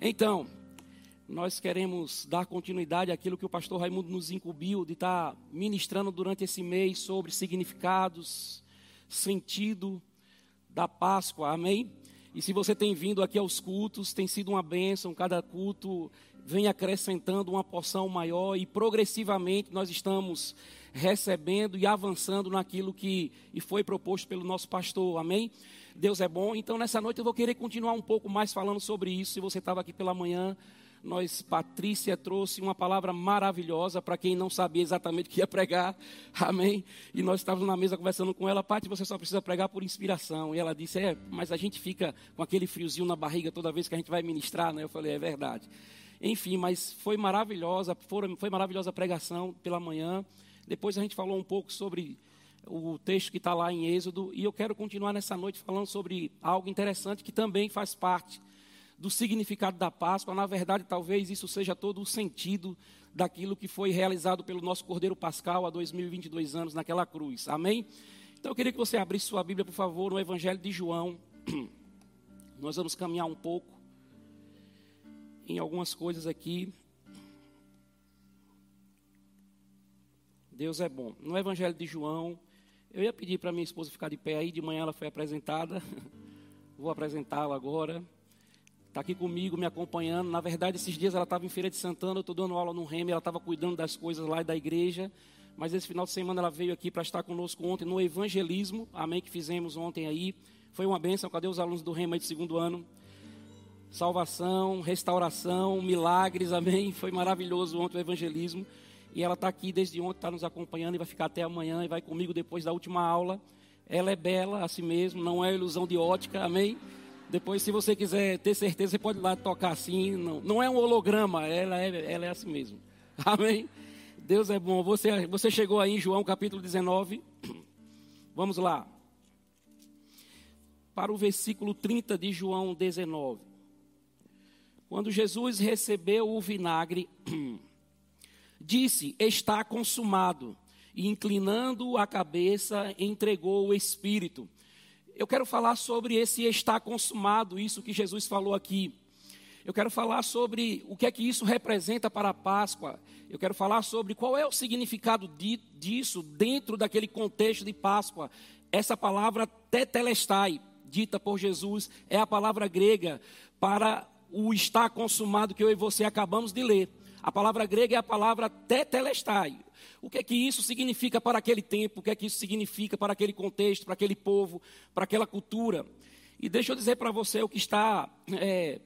Então, nós queremos dar continuidade àquilo que o pastor Raimundo nos incumbiu de estar ministrando durante esse mês sobre significados, sentido da Páscoa, amém? E se você tem vindo aqui aos cultos, tem sido uma bênção, cada culto vem acrescentando uma porção maior e progressivamente nós estamos recebendo e avançando naquilo que foi proposto pelo nosso pastor, amém? Deus é bom. Então, nessa noite eu vou querer continuar um pouco mais falando sobre isso. Se você estava aqui pela manhã, nós, Patrícia trouxe uma palavra maravilhosa para quem não sabia exatamente o que ia pregar, amém? E nós estávamos na mesa conversando com ela, Pati, você só precisa pregar por inspiração. E ela disse, é, mas a gente fica com aquele friozinho na barriga toda vez que a gente vai ministrar, né? Eu falei, é verdade. Enfim, mas foi maravilhosa, foi, maravilhosa a pregação pela manhã. Depois a gente falou um pouco sobre o texto que está lá em Êxodo, e eu quero continuar nessa noite falando sobre algo interessante que também faz parte do significado da Páscoa. Na verdade, talvez isso seja todo o sentido daquilo que foi realizado pelo nosso Cordeiro Pascal há 2022 anos naquela cruz. Amém? Então eu queria que você abrisse sua Bíblia, por favor, no Evangelho de João. Nós vamos caminhar um pouco em algumas coisas aqui. Deus é bom. No Evangelho de João, eu ia pedir para minha esposa ficar de pé aí, de manhã ela foi apresentada. Vou apresentá-la agora. Está aqui comigo, me acompanhando. Na verdade, esses dias ela estava em Feira de Santana, eu estou dando aula no Remy, ela estava cuidando das coisas lá da igreja. Mas esse final de semana ela veio aqui para estar conosco ontem no evangelismo, amém, que fizemos ontem aí. Foi uma bênção, cadê os alunos do Remy aí de segundo ano? Salvação, restauração, milagres, amém. Foi maravilhoso ontem o evangelismo. E ela está aqui desde ontem, está nos acompanhando e vai ficar até amanhã e vai comigo depois da última aula. Ela é bela a si mesmo, não é ilusão de ótica, amém? Depois, se você quiser ter certeza, você pode ir lá tocar assim. Não, não é um holograma, ela é, ela é assim mesmo. Amém? Deus é bom. Você, você chegou aí em João capítulo 19. Vamos lá. Para o versículo 30 de João 19. Quando Jesus recebeu o vinagre, disse: Está consumado. E inclinando a cabeça, entregou o espírito. Eu quero falar sobre esse está consumado, isso que Jesus falou aqui. Eu quero falar sobre o que é que isso representa para a Páscoa. Eu quero falar sobre qual é o significado de, disso dentro daquele contexto de Páscoa. Essa palavra tetelestai, dita por Jesus, é a palavra grega para o está consumado que eu e você acabamos de ler. A palavra grega é a palavra tetelestai. O que é que isso significa para aquele tempo? O que é que isso significa para aquele contexto, para aquele povo, para aquela cultura? E deixa eu dizer para você o que está, é,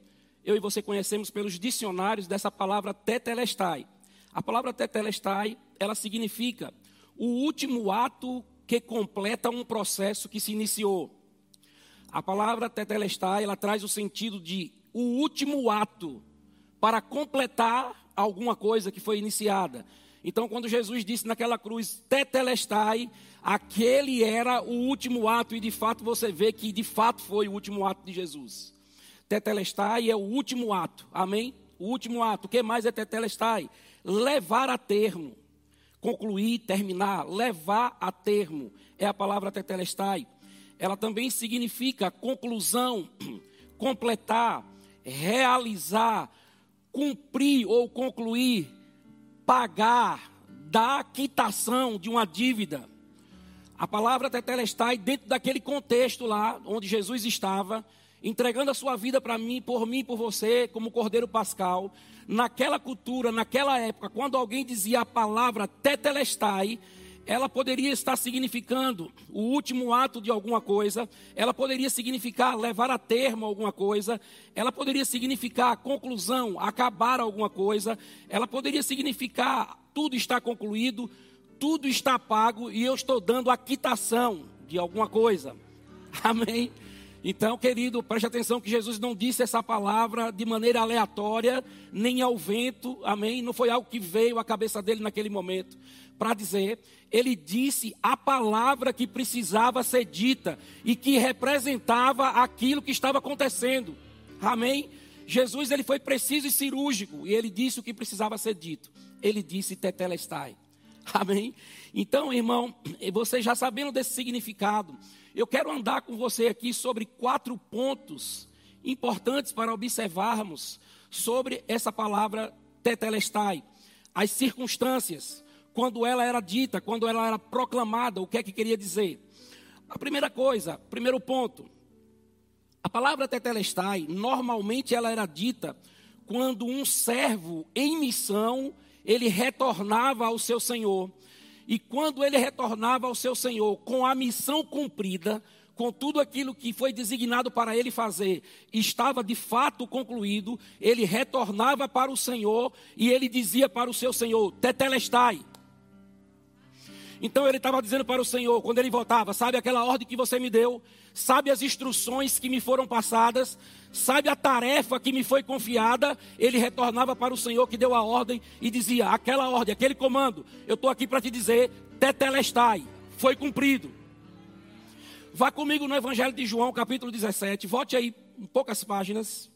eu e você conhecemos pelos dicionários dessa palavra tetelestai. A palavra tetelestai, ela significa o último ato que completa um processo que se iniciou. A palavra tetelestai, ela traz o sentido de o último ato para completar alguma coisa que foi iniciada. Então, quando Jesus disse naquela cruz, tetelestai, aquele era o último ato, e de fato você vê que de fato foi o último ato de Jesus. Tetelestai é o último ato, amém? O último ato, o que mais é tetelestai? Levar a termo, concluir, terminar, levar a termo, é a palavra tetelestai. Ela também significa conclusão, completar, realizar, cumprir ou concluir, pagar, dar quitação de uma dívida. A palavra tetelestai dentro daquele contexto lá onde Jesus estava, entregando a sua vida para mim, por mim, por você, como Cordeiro Pascal. Naquela cultura, naquela época, quando alguém dizia a palavra tetelestai, ela poderia estar significando o último ato de alguma coisa, ela poderia significar levar a termo alguma coisa, ela poderia significar conclusão, acabar alguma coisa, ela poderia significar tudo está concluído, tudo está pago e eu estou dando a quitação de alguma coisa. Amém? Então, querido, preste atenção que Jesus não disse essa palavra de maneira aleatória, nem ao vento, amém? Não foi algo que veio à cabeça dele naquele momento para dizer. Ele disse a palavra que precisava ser dita e que representava aquilo que estava acontecendo, amém? Jesus ele foi preciso e cirúrgico e ele disse o que precisava ser dito. Ele disse tetelestai. Amém? Então, irmão, você já sabendo desse significado, eu quero andar com você aqui sobre quatro pontos importantes para observarmos sobre essa palavra tetelestai, as circunstâncias, quando ela era dita, quando ela era proclamada, o que é que queria dizer. A primeira coisa, primeiro ponto, a palavra tetelestai, normalmente ela era dita quando um servo em missão, ele retornava ao seu senhor. E quando ele retornava ao seu senhor com a missão cumprida, com tudo aquilo que foi designado para ele fazer, estava de fato concluído, ele retornava para o Senhor e ele dizia para o seu Senhor: Tetelestai. Então ele estava dizendo para o Senhor, quando ele voltava, sabe aquela ordem que você me deu, sabe as instruções que me foram passadas, sabe a tarefa que me foi confiada, ele retornava para o Senhor que deu a ordem e dizia: aquela ordem, aquele comando, eu estou aqui para te dizer, tetelestai, foi cumprido. Vá comigo no Evangelho de João, capítulo 17. Volte aí um poucas páginas.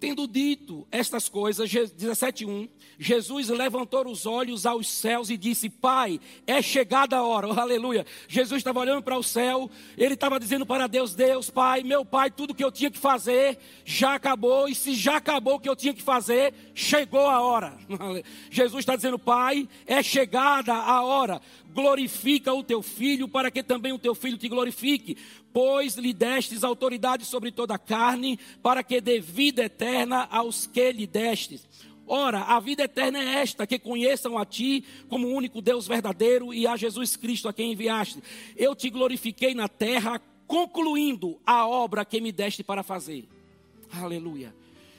Tendo dito estas coisas, 17:1, Jesus levantou os olhos aos céus e disse: Pai, é chegada a hora. Oh, aleluia. Jesus estava olhando para o céu, ele estava dizendo para Deus: Deus, Pai, meu Pai, tudo que eu tinha que fazer já acabou, e se já acabou o que eu tinha que fazer, chegou a hora. Jesus está dizendo: Pai, é chegada a hora. Glorifica o teu filho, para que também o teu filho te glorifique, pois lhe destes autoridade sobre toda a carne, para que dê vida eterna aos que lhe destes. Ora, a vida eterna é esta: que conheçam a Ti como o único Deus verdadeiro e a Jesus Cristo a quem enviaste. Eu te glorifiquei na terra, concluindo a obra que me deste para fazer. Aleluia.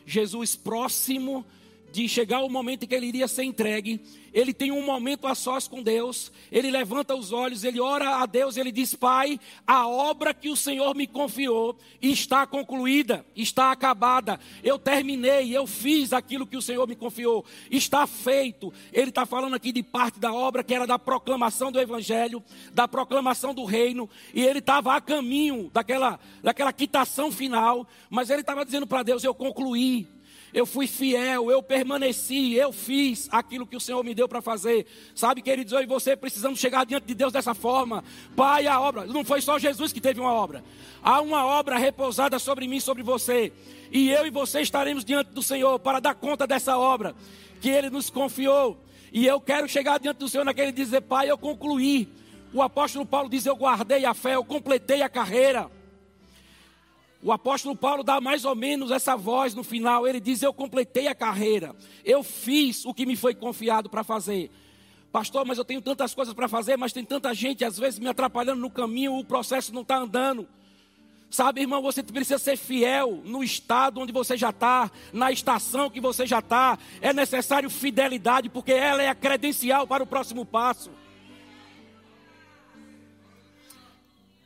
Jesus próximo de chegar o momento em que ele iria ser entregue, ele tem um momento a sós com Deus, ele levanta os olhos, ele ora a Deus, ele diz: Pai, a obra que o Senhor me confiou está concluída, está acabada, eu terminei, eu fiz aquilo que o Senhor me confiou, está feito. Ele está falando aqui de parte da obra que era da proclamação do Evangelho, da proclamação do reino, e ele estava a caminho daquela, daquela quitação final, mas ele estava dizendo para Deus: Eu concluí eu fui fiel, eu permaneci, eu fiz aquilo que o Senhor me deu para fazer. Sabe, queridos, eu e você precisamos chegar diante de Deus dessa forma. Pai, a obra, não foi só Jesus que teve uma obra. Há uma obra repousada sobre mim, sobre você. E eu e você estaremos diante do Senhor para dar conta dessa obra que Ele nos confiou. E eu quero chegar diante do Senhor naquele dizer, Pai, eu concluí. O apóstolo Paulo diz: Eu guardei a fé, eu completei a carreira. O apóstolo Paulo dá mais ou menos essa voz no final. Ele diz: Eu completei a carreira, eu fiz o que me foi confiado para fazer. Pastor, mas eu tenho tantas coisas para fazer, mas tem tanta gente às vezes me atrapalhando no caminho, o processo não está andando. Sabe, irmão, você precisa ser fiel no estado onde você já está, na estação que você já está. É necessário fidelidade, porque ela é a credencial para o próximo passo.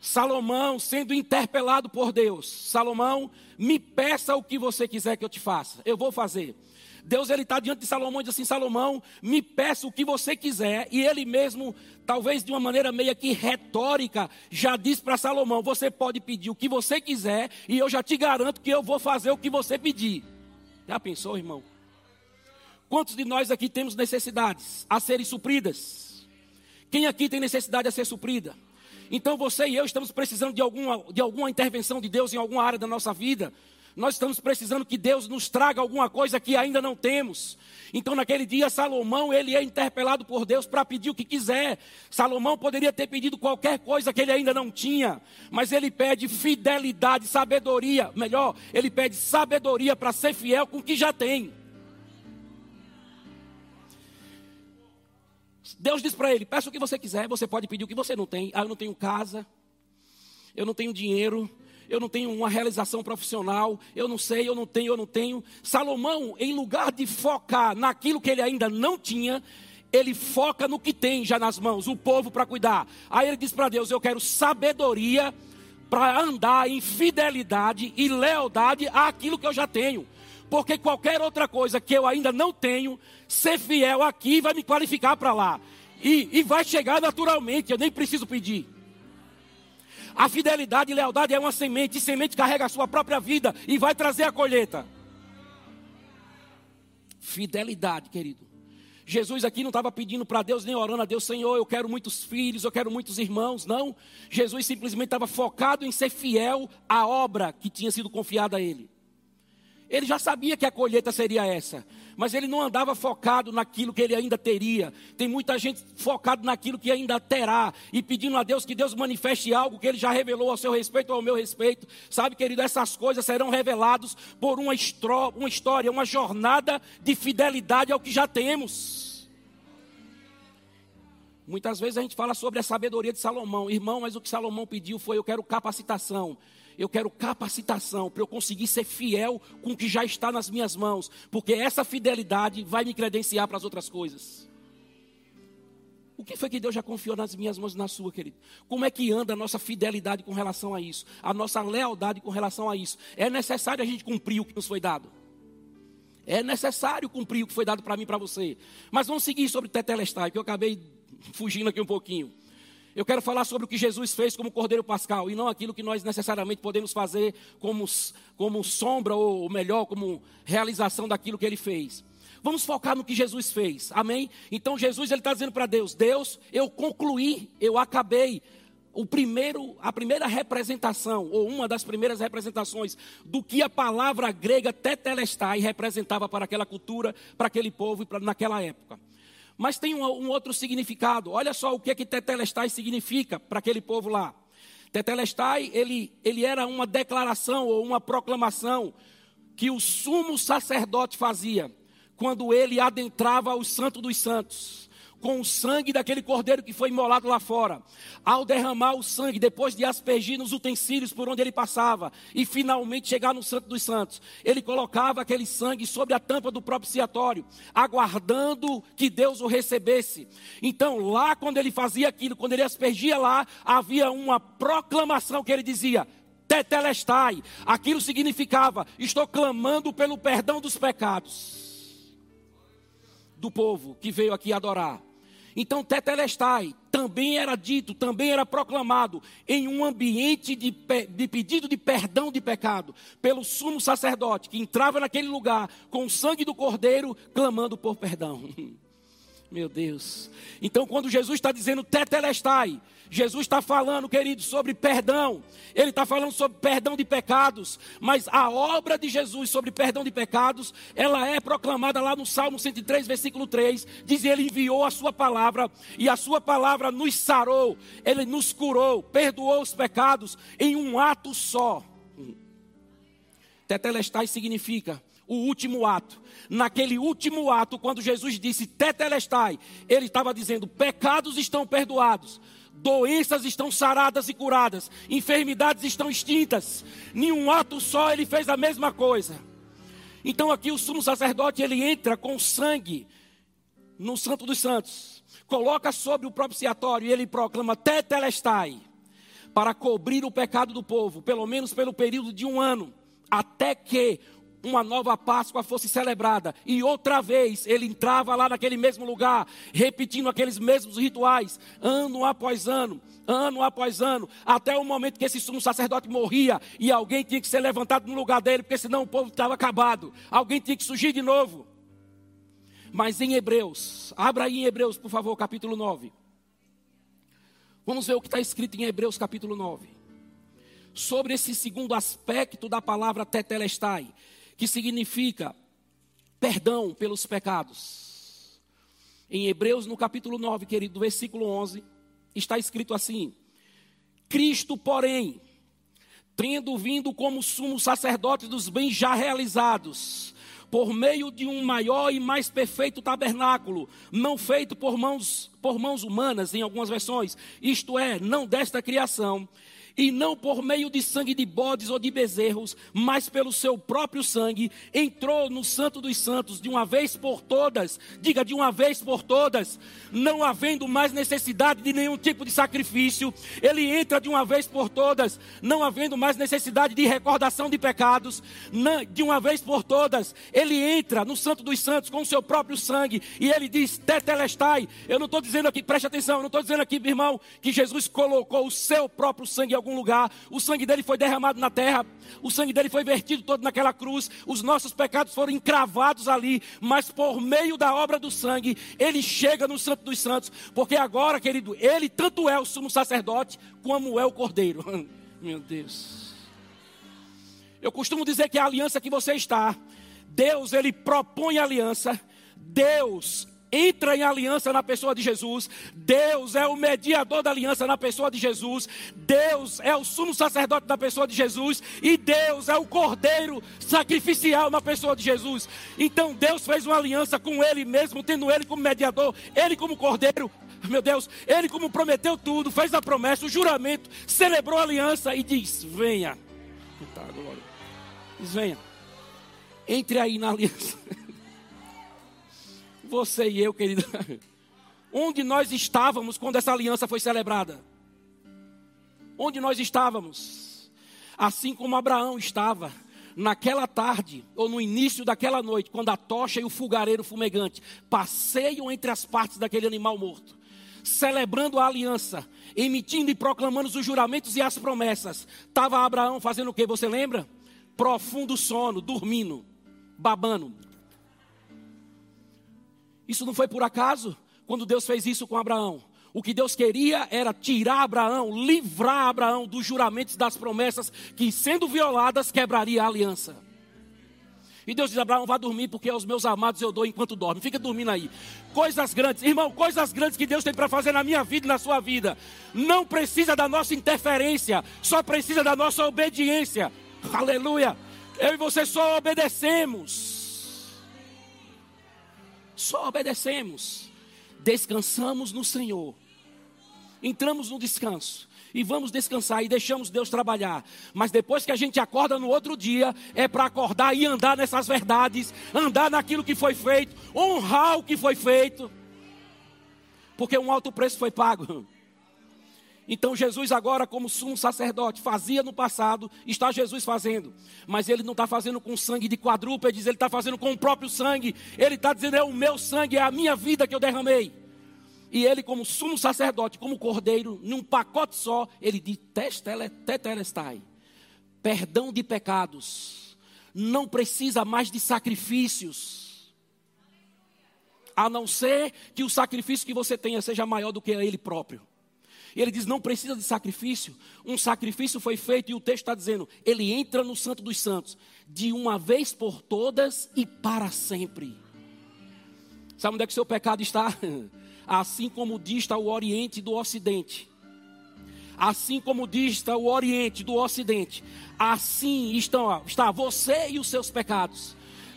Salomão sendo interpelado por Deus. Salomão, me peça o que você quiser que eu te faça. Eu vou fazer. Deus ele está diante de Salomão e diz assim: Salomão, me peça o que você quiser. E ele mesmo, talvez de uma maneira meio que retórica, já diz para Salomão: Você pode pedir o que você quiser, e eu já te garanto que eu vou fazer o que você pedir. Já pensou, irmão? Quantos de nós aqui temos necessidades a serem supridas? Quem aqui tem necessidade a ser suprida? Então você e eu estamos precisando de alguma, de alguma intervenção de Deus em alguma área da nossa vida. Nós estamos precisando que Deus nos traga alguma coisa que ainda não temos. Então, naquele dia, Salomão, ele é interpelado por Deus para pedir o que quiser. Salomão poderia ter pedido qualquer coisa que ele ainda não tinha, mas ele pede fidelidade, sabedoria. Melhor, ele pede sabedoria para ser fiel com o que já tem. Deus diz para ele: peça o que você quiser, você pode pedir o que você não tem. Ah, eu não tenho casa, eu não tenho dinheiro, eu não tenho uma realização profissional, eu não sei, eu não tenho, eu não tenho. Salomão, em lugar de focar naquilo que ele ainda não tinha, ele foca no que tem já nas mãos, o povo para cuidar. Aí ele diz para Deus: Eu quero sabedoria para andar em fidelidade e lealdade àquilo que eu já tenho porque qualquer outra coisa que eu ainda não tenho, ser fiel aqui vai me qualificar para lá. E, e vai chegar naturalmente, eu nem preciso pedir. A fidelidade e lealdade é uma semente, e semente carrega a sua própria vida e vai trazer a colheita. Fidelidade, querido. Jesus aqui não estava pedindo para Deus, nem orando a Deus, Senhor, eu quero muitos filhos, eu quero muitos irmãos. Não. Jesus simplesmente estava focado em ser fiel à obra que tinha sido confiada a ele. Ele já sabia que a colheita seria essa, mas ele não andava focado naquilo que ele ainda teria. Tem muita gente focado naquilo que ainda terá e pedindo a Deus que Deus manifeste algo que ele já revelou ao seu respeito ou ao meu respeito. Sabe, querido, essas coisas serão reveladas por uma, estro, uma história, uma jornada de fidelidade ao que já temos. Muitas vezes a gente fala sobre a sabedoria de Salomão, irmão, mas o que Salomão pediu foi: eu quero capacitação eu quero capacitação para eu conseguir ser fiel com o que já está nas minhas mãos, porque essa fidelidade vai me credenciar para as outras coisas. O que foi que Deus já confiou nas minhas mãos e na sua, querido? Como é que anda a nossa fidelidade com relação a isso? A nossa lealdade com relação a isso? É necessário a gente cumprir o que nos foi dado. É necessário cumprir o que foi dado para mim e para você. Mas vamos seguir sobre Tetelestai, que eu acabei fugindo aqui um pouquinho. Eu quero falar sobre o que Jesus fez como Cordeiro Pascal e não aquilo que nós necessariamente podemos fazer como, como sombra ou melhor, como realização daquilo que ele fez. Vamos focar no que Jesus fez, amém? Então Jesus ele está dizendo para Deus: Deus, eu concluí, eu acabei o primeiro, a primeira representação, ou uma das primeiras representações do que a palavra grega tetelestai representava para aquela cultura, para aquele povo e para naquela época. Mas tem um, um outro significado. Olha só o que é que Tetelestai significa para aquele povo lá. Tetelestai, ele, ele era uma declaração ou uma proclamação que o sumo sacerdote fazia quando ele adentrava o santo dos santos com o sangue daquele cordeiro que foi imolado lá fora. Ao derramar o sangue, depois de aspergir nos utensílios por onde ele passava, e finalmente chegar no Santo dos Santos, ele colocava aquele sangue sobre a tampa do propiciatório, aguardando que Deus o recebesse. Então, lá quando ele fazia aquilo, quando ele aspergia lá, havia uma proclamação que ele dizia: Tetelestai. Aquilo significava: estou clamando pelo perdão dos pecados do povo que veio aqui adorar. Então, Tetelestai também era dito, também era proclamado em um ambiente de, de, pedido de perdão de pecado pelo sumo sacerdote que entrava naquele lugar com o sangue do cordeiro, clamando por perdão. Meu Deus. Então, quando Jesus está dizendo tetelestai, Jesus está falando, querido, sobre perdão. Ele está falando sobre perdão de pecados. Mas a obra de Jesus sobre perdão de pecados, ela é proclamada lá no Salmo 103, versículo 3. Diz: Ele enviou a Sua palavra, e a Sua palavra nos sarou, Ele nos curou, perdoou os pecados em um ato só. Tetelestai significa o último ato. Naquele último ato, quando Jesus disse tetelestai, ele estava dizendo: pecados estão perdoados, doenças estão saradas e curadas, enfermidades estão extintas. Nenhum ato só ele fez a mesma coisa. Então aqui o sumo sacerdote ele entra com sangue no Santo dos Santos, coloca sobre o propiciatório e ele proclama tetelestai para cobrir o pecado do povo, pelo menos pelo período de um ano, até que uma nova Páscoa fosse celebrada. E outra vez ele entrava lá naquele mesmo lugar, repetindo aqueles mesmos rituais, ano após ano, ano após ano, até o momento que esse sumo sacerdote morria e alguém tinha que ser levantado no lugar dele, porque senão o povo estava acabado. Alguém tinha que surgir de novo. Mas em Hebreus, abra aí em Hebreus, por favor, capítulo 9. Vamos ver o que está escrito em Hebreus capítulo 9. Sobre esse segundo aspecto da palavra tetelestai que significa perdão pelos pecados. Em Hebreus, no capítulo 9, querido, versículo 11, está escrito assim: Cristo, porém, tendo vindo como sumo sacerdote dos bens já realizados, por meio de um maior e mais perfeito tabernáculo, não feito por mãos, por mãos humanas, em algumas versões, isto é, não desta criação, e não por meio de sangue de bodes ou de bezerros, mas pelo seu próprio sangue, entrou no Santo dos Santos de uma vez por todas, diga de uma vez por todas, não havendo mais necessidade de nenhum tipo de sacrifício, ele entra de uma vez por todas, não havendo mais necessidade de recordação de pecados, de uma vez por todas, ele entra no Santo dos Santos com o seu próprio sangue, e ele diz: Tetelestai. Eu não estou dizendo aqui, preste atenção, eu não estou dizendo aqui, irmão, que Jesus colocou o seu próprio sangue algum lugar, o sangue dele foi derramado na terra, o sangue dele foi vertido todo naquela cruz, os nossos pecados foram encravados ali, mas por meio da obra do sangue, ele chega no Santo dos Santos, porque agora, querido, ele tanto é o sumo sacerdote, como é o cordeiro. Meu Deus. Eu costumo dizer que a aliança que você está, Deus, ele propõe aliança, Deus entra em aliança na pessoa de Jesus. Deus é o mediador da aliança na pessoa de Jesus. Deus é o sumo sacerdote na pessoa de Jesus. E Deus é o cordeiro sacrificial na pessoa de Jesus. Então Deus fez uma aliança com Ele mesmo, tendo Ele como mediador, Ele como cordeiro. Meu Deus, Ele como prometeu tudo, fez a promessa, o juramento, celebrou a aliança e diz: Venha. Tá, diz: Venha. Entre aí na aliança. Você e eu, querido. Onde nós estávamos quando essa aliança foi celebrada? Onde nós estávamos? Assim como Abraão estava naquela tarde, ou no início daquela noite, quando a tocha e o fogareiro fumegante passeiam entre as partes daquele animal morto, celebrando a aliança, emitindo e proclamando os juramentos e as promessas. Estava Abraão fazendo o que? Você lembra? Profundo sono, dormindo, babando. Isso não foi por acaso quando Deus fez isso com Abraão. O que Deus queria era tirar Abraão, livrar Abraão dos juramentos das promessas que, sendo violadas, quebraria a aliança. E Deus diz: Abraão, vá dormir, porque aos meus amados eu dou enquanto dorme. Fica dormindo aí. Coisas grandes, irmão, coisas grandes que Deus tem para fazer na minha vida e na sua vida. Não precisa da nossa interferência, só precisa da nossa obediência. Aleluia. Eu e você só obedecemos só obedecemos, descansamos no Senhor, entramos no descanso e vamos descansar e deixamos Deus trabalhar. Mas depois que a gente acorda no outro dia, é para acordar e andar nessas verdades, andar naquilo que foi feito, honrar o que foi feito, porque um alto preço foi pago. Então Jesus agora, como sumo sacerdote, fazia no passado, está Jesus fazendo. Mas ele não está fazendo com sangue de quadrúpedes, ele está fazendo com o próprio sangue. Ele está dizendo, é o meu sangue, é a minha vida que eu derramei. E ele, como sumo sacerdote, como cordeiro, num pacote só, ele diz, tetelestai, perdão de pecados. Não precisa mais de sacrifícios. A não ser que o sacrifício que você tenha seja maior do que ele próprio. E ele diz: não precisa de sacrifício. Um sacrifício foi feito, e o texto está dizendo: ele entra no Santo dos Santos, de uma vez por todas e para sempre. Sabe onde é que o seu pecado está? Assim como dista o Oriente do Ocidente. Assim como dista o Oriente do Ocidente. Assim estão, está você e os seus pecados.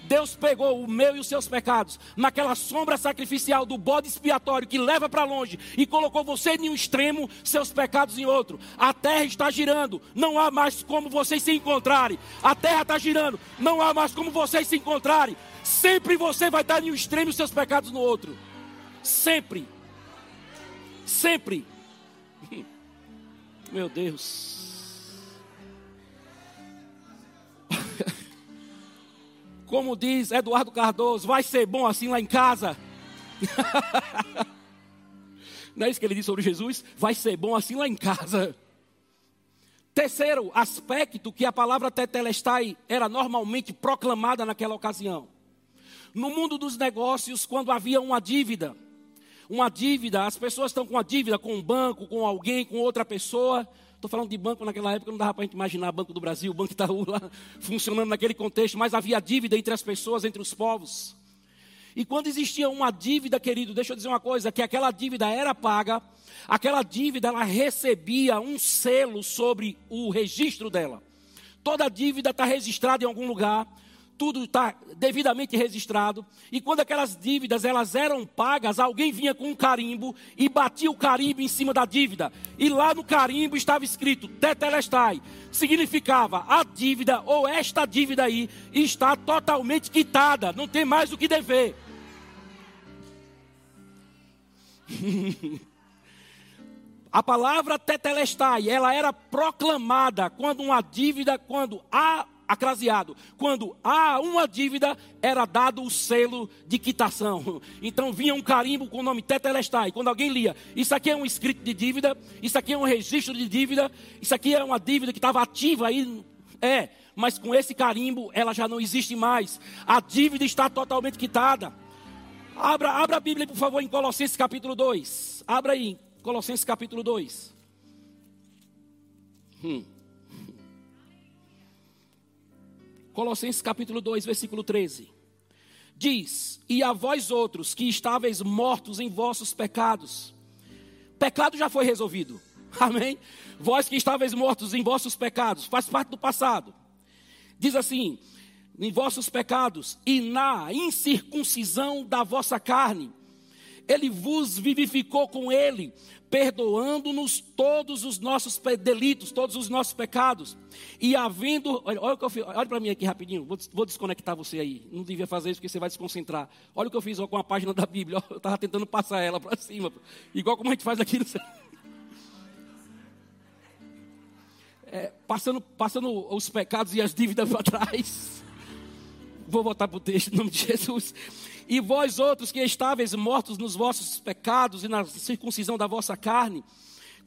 Deus pegou o meu e os seus pecados naquela sombra sacrificial do bode expiatório que leva para longe e colocou você em um extremo, seus pecados em outro. A terra está girando, não há mais como vocês se encontrarem. A terra está girando, não há mais como vocês se encontrarem. Sempre você vai estar em um extremo e seus pecados no outro. Sempre. Sempre. Meu Deus. Como diz Eduardo Cardoso, vai ser bom assim lá em casa. Não é isso que ele diz sobre Jesus? Vai ser bom assim lá em casa. Terceiro aspecto que a palavra tetelestai era normalmente proclamada naquela ocasião. No mundo dos negócios, quando havia uma dívida, uma dívida, as pessoas estão com uma dívida com um banco, com alguém, com outra pessoa, Estou falando de banco naquela época, não dava para a gente imaginar Banco do Brasil, Banco Itaú lá, funcionando naquele contexto, mas havia dívida entre as pessoas, entre os povos. E quando existia uma dívida, querido, deixa eu dizer uma coisa, que aquela dívida era paga, aquela dívida ela recebia um selo sobre o registro dela. Toda dívida está registrada em algum lugar, tudo está devidamente registrado. E quando aquelas dívidas elas eram pagas, alguém vinha com um carimbo e batia o carimbo em cima da dívida. E lá no carimbo estava escrito Tetelestai. Significava a dívida ou esta dívida aí está totalmente quitada, não tem mais o que dever. A palavra tetelestai, ela era proclamada quando uma dívida, quando há acraseado. Quando há uma dívida, era dado o selo de quitação. Então vinha um carimbo com o nome Tetelestai. Quando alguém lia, isso aqui é um escrito de dívida, isso aqui é um registro de dívida, isso aqui é uma dívida que estava ativa aí. É, mas com esse carimbo ela já não existe mais. A dívida está totalmente quitada. Abra, abra a Bíblia, por favor, em Colossenses capítulo 2. Abra aí, Colossenses capítulo 2. Hum. Colossenses capítulo 2, versículo 13. Diz: E a vós outros que estáveis mortos em vossos pecados. Pecado já foi resolvido. Amém? Vós que estáveis mortos em vossos pecados, faz parte do passado. Diz assim: em vossos pecados e na incircuncisão da vossa carne, ele vos vivificou com ele, perdoando-nos todos os nossos delitos, todos os nossos pecados. E havendo. Olha, olha, olha para mim aqui rapidinho, vou, vou, desconectar você aí. Não devia fazer isso porque você vai desconcentrar. Olha o que eu fiz ó, com a página da Bíblia. Eu estava tentando passar ela para cima, igual como a gente faz aqui no é, passando, passando os pecados e as dívidas para trás. Vou voltar para o texto em nome de Jesus. E vós outros que estáveis mortos nos vossos pecados e na circuncisão da vossa carne,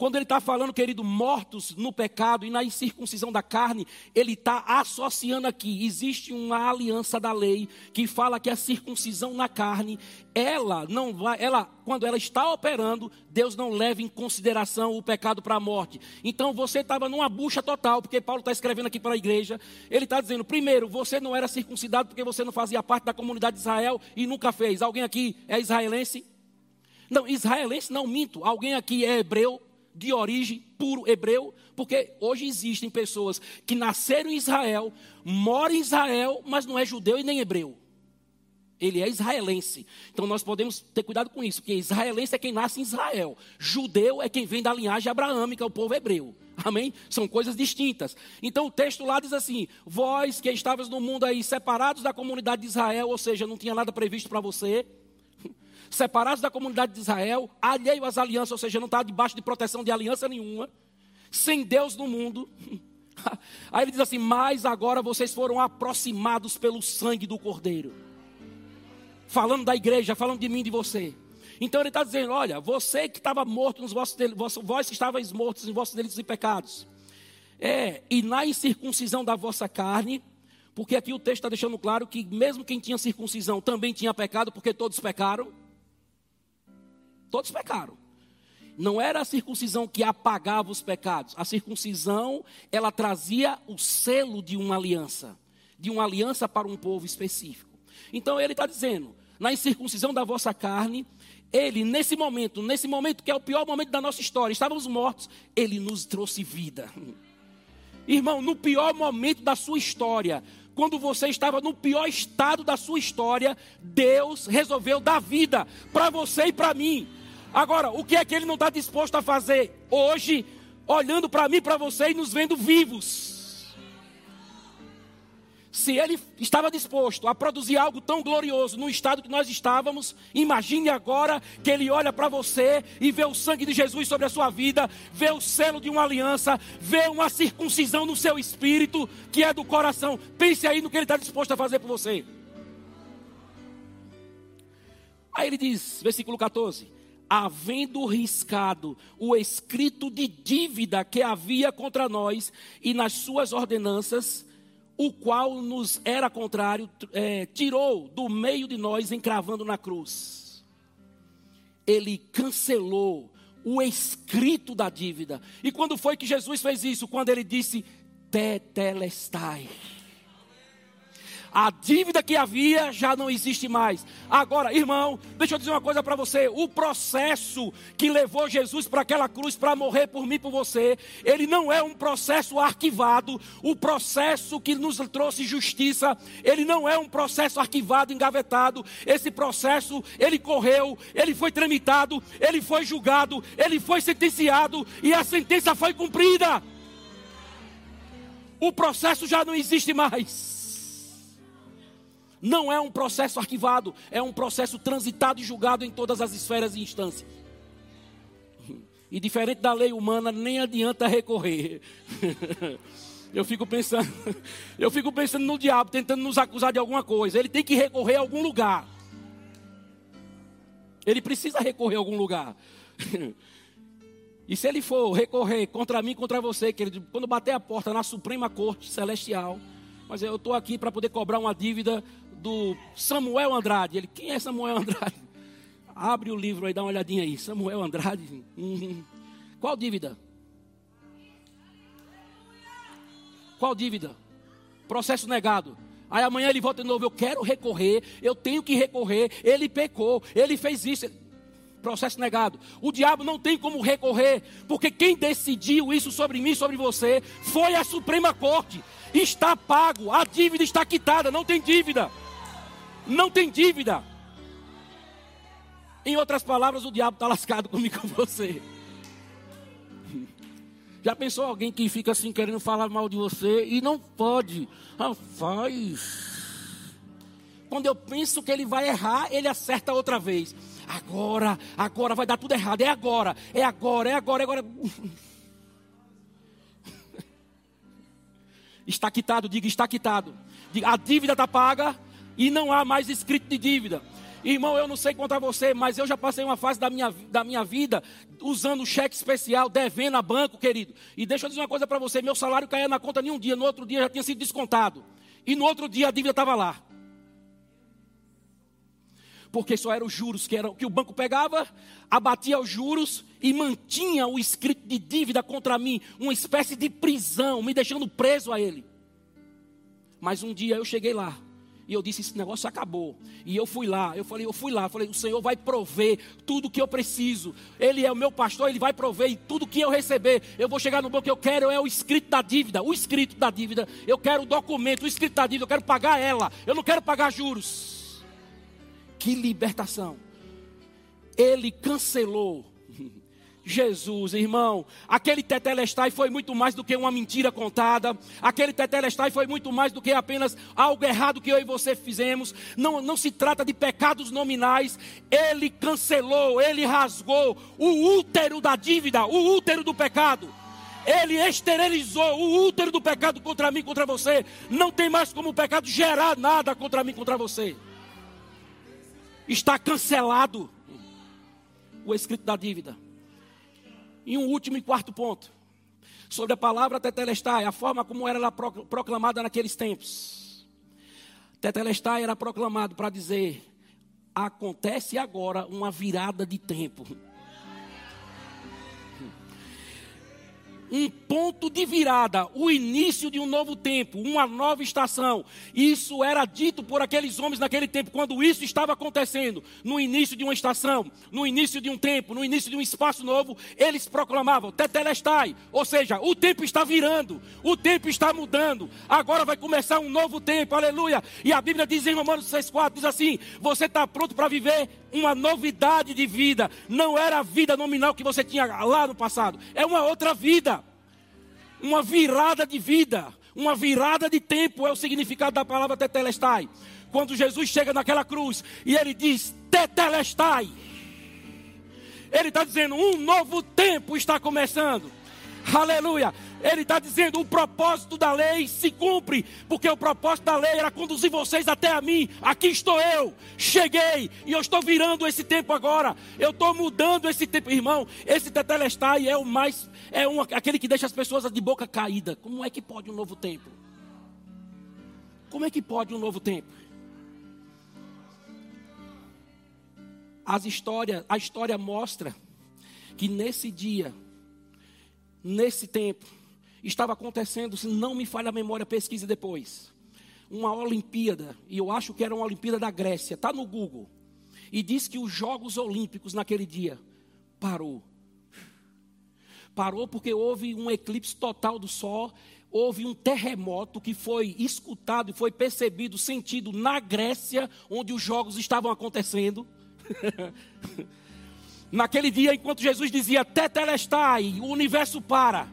quando ele está falando, querido, mortos no pecado e na incircuncisão da carne, ele está associando aqui. Existe uma aliança da lei que fala que a circuncisão na carne, ela não vai, ela, quando ela está operando, Deus não leva em consideração o pecado para a morte. Então você estava numa bucha total, porque Paulo está escrevendo aqui para a igreja. Ele está dizendo: primeiro, você não era circuncidado porque você não fazia parte da comunidade de Israel e nunca fez. Alguém aqui é israelense? Não, israelense não minto. Alguém aqui é hebreu? De origem puro hebreu, porque hoje existem pessoas que nasceram em Israel, moram em Israel, mas não é judeu e nem hebreu. Ele é israelense. Então nós podemos ter cuidado com isso, porque israelense é quem nasce em Israel. Judeu é quem vem da linhagem abraâmica, o povo hebreu. Amém? São coisas distintas. Então o texto lá diz assim: Vós que estavas no mundo aí separados da comunidade de Israel, ou seja, não tinha nada previsto para você, separados da comunidade de Israel, alheio às alianças, ou seja, não está debaixo de proteção de aliança nenhuma, sem Deus no mundo. Aí ele diz assim: Mas agora vocês foram aproximados pelo sangue do Cordeiro. Falando da igreja, falando de mim e de você. Então ele está dizendo: Olha, você que estava morto nos vossos delitos, vós que estavais mortos em vossos delitos e pecados. É, e na incircuncisão da vossa carne, porque aqui o texto está deixando claro que mesmo quem tinha circuncisão também tinha pecado, porque todos pecaram. Todos pecaram. Não era a circuncisão que apagava os pecados. A circuncisão, ela trazia o selo de uma aliança. De uma aliança para um povo específico. Então ele está dizendo: na incircuncisão da vossa carne, ele, nesse momento, nesse momento que é o pior momento da nossa história, estávamos mortos, ele nos trouxe vida. Irmão, no pior momento da sua história, quando você estava no pior estado da sua história, Deus resolveu dar vida para você e para mim. Agora, o que é que ele não está disposto a fazer hoje, olhando para mim, para você e nos vendo vivos? Se ele estava disposto a produzir algo tão glorioso no estado que nós estávamos, imagine agora que ele olha para você e vê o sangue de Jesus sobre a sua vida, vê o selo de uma aliança, vê uma circuncisão no seu espírito, que é do coração. Pense aí no que ele está disposto a fazer por você. Aí ele diz, versículo 14: havendo riscado o escrito de dívida que havia contra nós e nas suas ordenanças, o qual nos era contrário, é, tirou do meio de nós, encravando na cruz. Ele cancelou o escrito da dívida. E quando foi que Jesus fez isso? Quando ele disse: Tetelestai. A dívida que havia já não existe mais. Agora, irmão, deixa eu dizer uma coisa para você: o processo que levou Jesus para aquela cruz para morrer por mim e por você, ele não é um processo arquivado. O processo que nos trouxe justiça, ele não é um processo arquivado, engavetado. Esse processo, ele correu, ele foi tramitado, ele foi julgado, ele foi sentenciado e a sentença foi cumprida. O processo já não existe mais. Não é um processo arquivado, é um processo transitado e julgado em todas as esferas e instâncias. E diferente da lei humana, nem adianta recorrer. Eu fico pensando, eu fico pensando no diabo tentando nos acusar de alguma coisa. Ele tem que recorrer a algum lugar. Ele precisa recorrer a algum lugar. E se ele for recorrer contra mim, contra você, que ele, quando bater a porta na Suprema Corte Celestial, mas eu estou aqui para poder cobrar uma dívida do Samuel Andrade. Ele, quem é Samuel Andrade? Abre o livro aí, dá uma olhadinha aí. Samuel Andrade. Uhum. Qual dívida? Qual dívida? processo negado. Aí amanhã ele volta de novo, eu quero recorrer, eu tenho que recorrer, ele pecou, ele fez isso. Processo negado. O diabo não tem como recorrer, porque quem decidiu isso sobre mim, sobre você, foi a Suprema Corte. Está pago, a dívida está quitada, não tem dívida. Não tem dívida. Em outras palavras, o diabo está lascado comigo com você. Já pensou alguém que fica assim querendo falar mal de você e não pode? Rapaz. Quando eu penso que ele vai errar, ele acerta outra vez. Agora, agora vai dar tudo errado. É agora, é agora, é agora, é agora. Está quitado, diga, está quitado. A dívida está paga e não há mais escrito de dívida. Irmão, eu não sei contar você, mas eu já passei uma fase da minha, da minha vida usando cheque especial, devendo a banco, querido. E deixa eu dizer uma coisa para você: meu salário caía na conta em um dia, no outro dia já tinha sido descontado. E no outro dia a dívida estava lá. Porque só eram os juros que, era, que o banco pegava, abatia os juros e mantinha o escrito de dívida contra mim, uma espécie de prisão, me deixando preso a ele. Mas um dia eu cheguei lá e eu disse: esse negócio acabou. E eu fui lá, eu falei, eu fui lá, eu falei, o Senhor vai prover tudo que eu preciso. Ele é o meu pastor, ele vai prover e tudo que eu receber, eu vou chegar no banco que eu quero é o escrito da dívida, o escrito da dívida. Eu quero o documento, o escrito da dívida, eu quero pagar ela. Eu não quero pagar juros. Que libertação. Ele cancelou Jesus, irmão, aquele tetelestai foi muito mais do que uma mentira contada, aquele tetelestai foi muito mais do que apenas algo errado que eu e você fizemos, não, não se trata de pecados nominais, ele cancelou, ele rasgou o útero da dívida, o útero do pecado, ele esterilizou o útero do pecado contra mim, contra você, não tem mais como o pecado gerar nada contra mim, contra você, está cancelado o escrito da dívida. E um último e quarto ponto. Sobre a palavra tetelestai, a forma como era proclamada naqueles tempos. Tetelestai era proclamado para dizer: acontece agora uma virada de tempo. Um ponto de virada, o início de um novo tempo, uma nova estação. Isso era dito por aqueles homens naquele tempo, quando isso estava acontecendo, no início de uma estação, no início de um tempo, no início de um espaço novo, eles proclamavam: Tetelestai, ou seja, o tempo está virando, o tempo está mudando, agora vai começar um novo tempo, aleluia. E a Bíblia diz em Romanos 6,4: diz assim: Você está pronto para viver uma novidade de vida. Não era a vida nominal que você tinha lá no passado, é uma outra vida. Uma virada de vida, uma virada de tempo é o significado da palavra tetelestai. Quando Jesus chega naquela cruz e ele diz tetelestai, ele está dizendo: um novo tempo está começando. Aleluia. Ele está dizendo: o propósito da lei se cumpre, porque o propósito da lei era conduzir vocês até a mim. Aqui estou eu, cheguei e eu estou virando esse tempo agora. Eu estou mudando esse tempo, irmão. Esse tetelestai é o mais, é um, aquele que deixa as pessoas de boca caída. Como é que pode um novo tempo? Como é que pode um novo tempo? As histórias, a história mostra que nesse dia, nesse tempo, estava acontecendo, se não me falha a memória, pesquise depois. Uma Olimpíada, e eu acho que era uma Olimpíada da Grécia, está no Google. E diz que os Jogos Olímpicos naquele dia parou. Parou porque houve um eclipse total do Sol, houve um terremoto que foi escutado e foi percebido, sentido na Grécia, onde os jogos estavam acontecendo. Naquele dia, enquanto Jesus dizia Tetelestai, o universo para.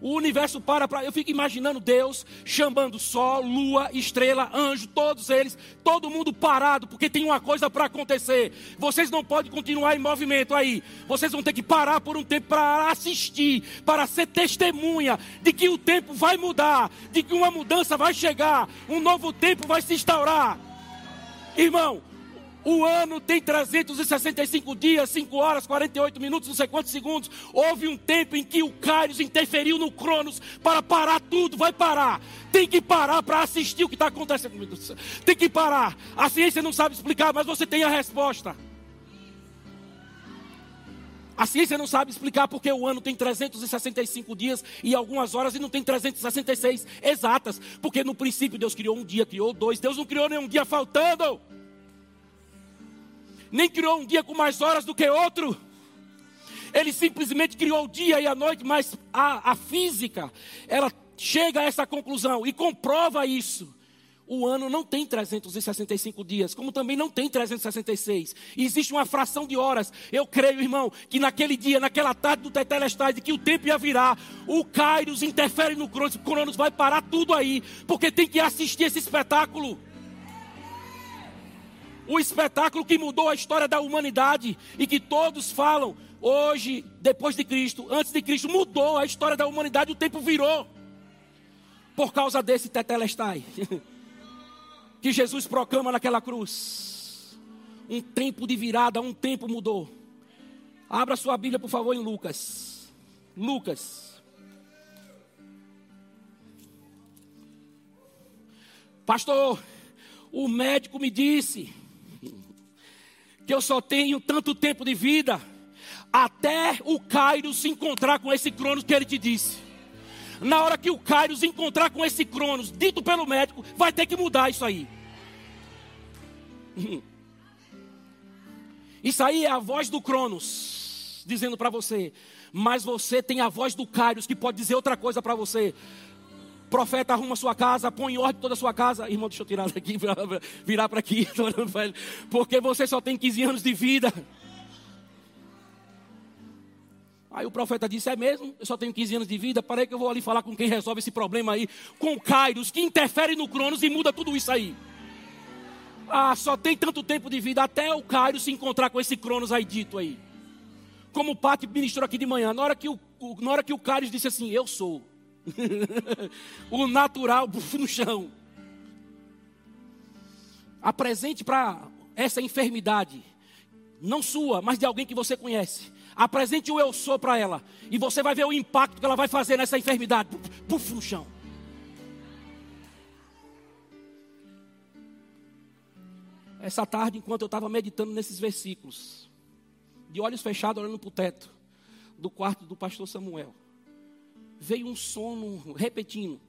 O universo para para. Eu fico imaginando Deus chamando sol, lua, estrela, anjo, todos eles, todo mundo parado, porque tem uma coisa para acontecer. Vocês não podem continuar em movimento aí. Vocês vão ter que parar por um tempo para assistir, para ser testemunha de que o tempo vai mudar, de que uma mudança vai chegar, um novo tempo vai se instaurar. Irmão, o ano tem 365 dias, 5 horas, 48 minutos, não sei quantos segundos. Houve um tempo em que o Kairos interferiu no Cronos para parar tudo. Vai parar. Tem que parar para assistir o que está acontecendo. Tem que parar. A ciência não sabe explicar, mas você tem a resposta. A ciência não sabe explicar porque o ano tem 365 dias e algumas horas e não tem 366 exatas. Porque no princípio Deus criou um dia, criou dois. Deus não criou nenhum dia faltando. Nem criou um dia com mais horas do que outro. Ele simplesmente criou o dia e a noite, mas a, a física, ela chega a essa conclusão e comprova isso o ano não tem 365 dias, como também não tem 366. Existe uma fração de horas. Eu creio, irmão, que naquele dia, naquela tarde do Tetelestai, que o tempo ia virar, o Kairos interfere no Cronos, o Cronos vai parar tudo aí, porque tem que assistir esse espetáculo. O espetáculo que mudou a história da humanidade e que todos falam hoje, depois de Cristo, antes de Cristo, mudou a história da humanidade, o tempo virou. Por causa desse Tetelestai. que Jesus proclama naquela cruz. Um tempo de virada, um tempo mudou. Abra sua Bíblia, por favor, em Lucas. Lucas. Pastor, o médico me disse que eu só tenho tanto tempo de vida até o Cairo se encontrar com esse cronos que ele te disse. Na hora que o Kairos encontrar com esse Cronos, dito pelo médico, vai ter que mudar isso aí. Isso aí é a voz do Cronos, dizendo para você. Mas você tem a voz do Kairos, que pode dizer outra coisa para você. Profeta, arruma sua casa, põe em ordem toda a sua casa. Irmão, deixa eu tirar daqui, virar para aqui. Porque você só tem 15 anos de vida. Aí o profeta disse: É mesmo? Eu só tenho 15 anos de vida. Parei que eu vou ali falar com quem resolve esse problema aí. Com o Kairos, que interfere no Cronos e muda tudo isso aí. Ah, só tem tanto tempo de vida até o Kairos se encontrar com esse Cronos aí dito aí. Como o Pati ministrou aqui de manhã. Na hora que o, na hora que o Kairos disse assim: Eu sou. o natural no chão. Apresente para essa enfermidade, não sua, mas de alguém que você conhece Apresente o eu sou para ela. E você vai ver o impacto que ela vai fazer nessa enfermidade. Puf, no chão. Essa tarde, enquanto eu estava meditando nesses versículos, de olhos fechados, olhando para o teto do quarto do pastor Samuel, veio um sono repetindo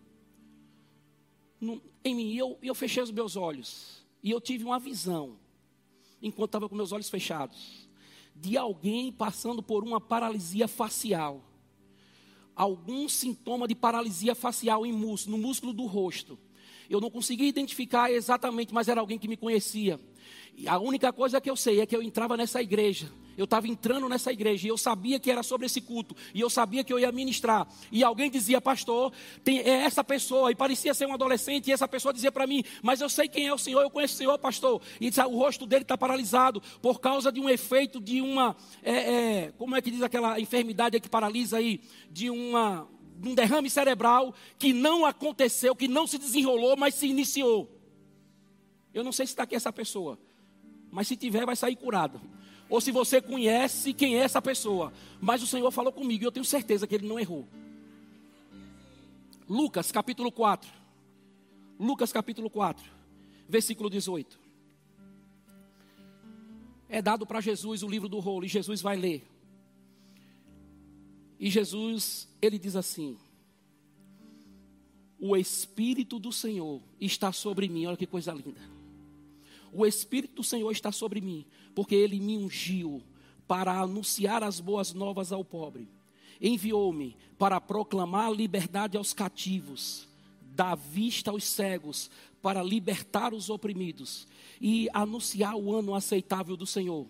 no, em mim. E eu, eu fechei os meus olhos. E eu tive uma visão, enquanto estava com meus olhos fechados de alguém passando por uma paralisia facial. Algum sintoma de paralisia facial em músculo, no músculo do rosto. Eu não consegui identificar exatamente, mas era alguém que me conhecia. E a única coisa que eu sei é que eu entrava nessa igreja eu estava entrando nessa igreja e eu sabia que era sobre esse culto, e eu sabia que eu ia ministrar. E alguém dizia, pastor, tem, é essa pessoa, e parecia ser um adolescente, e essa pessoa dizia para mim, mas eu sei quem é o Senhor, eu conheço o Senhor, pastor. E o rosto dele está paralisado por causa de um efeito de uma, é, é, como é que diz aquela enfermidade que paralisa aí, de uma, um derrame cerebral que não aconteceu, que não se desenrolou, mas se iniciou. Eu não sei se está aqui essa pessoa, mas se tiver, vai sair curado ou se você conhece quem é essa pessoa. Mas o Senhor falou comigo e eu tenho certeza que ele não errou. Lucas capítulo 4. Lucas capítulo 4, versículo 18. É dado para Jesus o livro do rolo e Jesus vai ler. E Jesus, ele diz assim: O Espírito do Senhor está sobre mim. Olha que coisa linda. O Espírito do Senhor está sobre mim, porque ele me ungiu para anunciar as boas novas ao pobre. Enviou-me para proclamar liberdade aos cativos, dar vista aos cegos, para libertar os oprimidos e anunciar o ano aceitável do Senhor.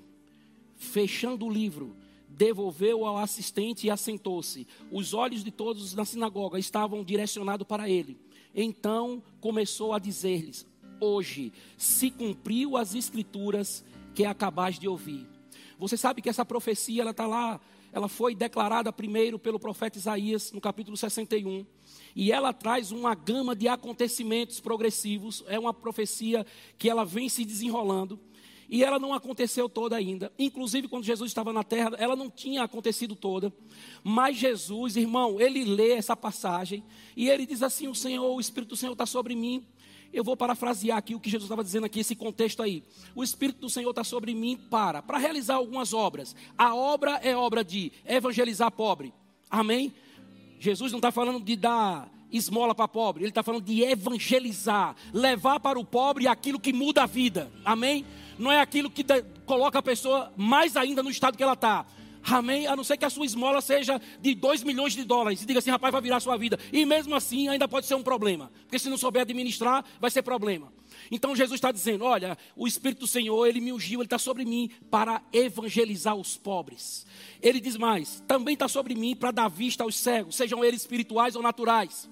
Fechando o livro, devolveu ao assistente e assentou-se. Os olhos de todos na sinagoga estavam direcionados para ele. Então começou a dizer-lhes: Hoje se cumpriu as escrituras que acabais de ouvir. Você sabe que essa profecia, ela está lá, ela foi declarada primeiro pelo profeta Isaías, no capítulo 61. E ela traz uma gama de acontecimentos progressivos. É uma profecia que ela vem se desenrolando. E ela não aconteceu toda ainda. Inclusive, quando Jesus estava na terra, ela não tinha acontecido toda. Mas Jesus, irmão, ele lê essa passagem e ele diz assim: O Senhor, o Espírito do Senhor está sobre mim Eu vou parafrasear aqui o que Jesus estava dizendo aqui, esse contexto aí. O Espírito do Senhor está sobre mim para, para realizar algumas obras. A obra é obra de evangelizar pobre. Amém? Jesus não está falando de dar esmola para pobre, ele está falando de evangelizar, levar para o pobre aquilo que muda a vida. Amém? Não é aquilo que coloca a pessoa mais ainda no estado que ela está. Amém? A não ser que a sua esmola seja de 2 milhões de dólares. E diga assim, rapaz, vai virar sua vida. E mesmo assim ainda pode ser um problema. Porque se não souber administrar, vai ser problema. Então Jesus está dizendo: Olha, o Espírito do Senhor, ele me ungiu, ele está sobre mim para evangelizar os pobres. Ele diz mais: também está sobre mim para dar vista aos cegos, sejam eles espirituais ou naturais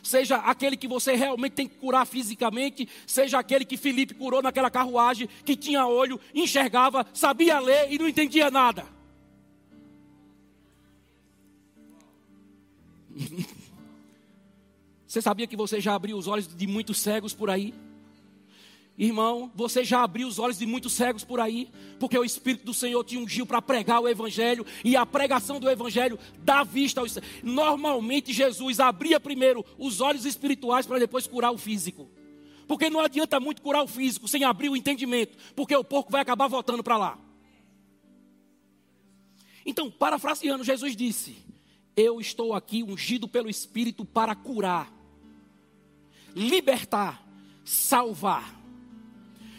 seja aquele que você realmente tem que curar fisicamente, seja aquele que Felipe curou naquela carruagem, que tinha olho, enxergava, sabia ler e não entendia nada. Você sabia que você já abriu os olhos de muitos cegos por aí? Irmão, você já abriu os olhos de muitos cegos por aí, porque o Espírito do Senhor te ungiu para pregar o Evangelho, e a pregação do Evangelho dá vista aos cegos. Normalmente Jesus abria primeiro os olhos espirituais para depois curar o físico. Porque não adianta muito curar o físico sem abrir o entendimento, porque o porco vai acabar voltando para lá. Então, parafraseando, Jesus disse: Eu estou aqui ungido pelo Espírito para curar, libertar, salvar.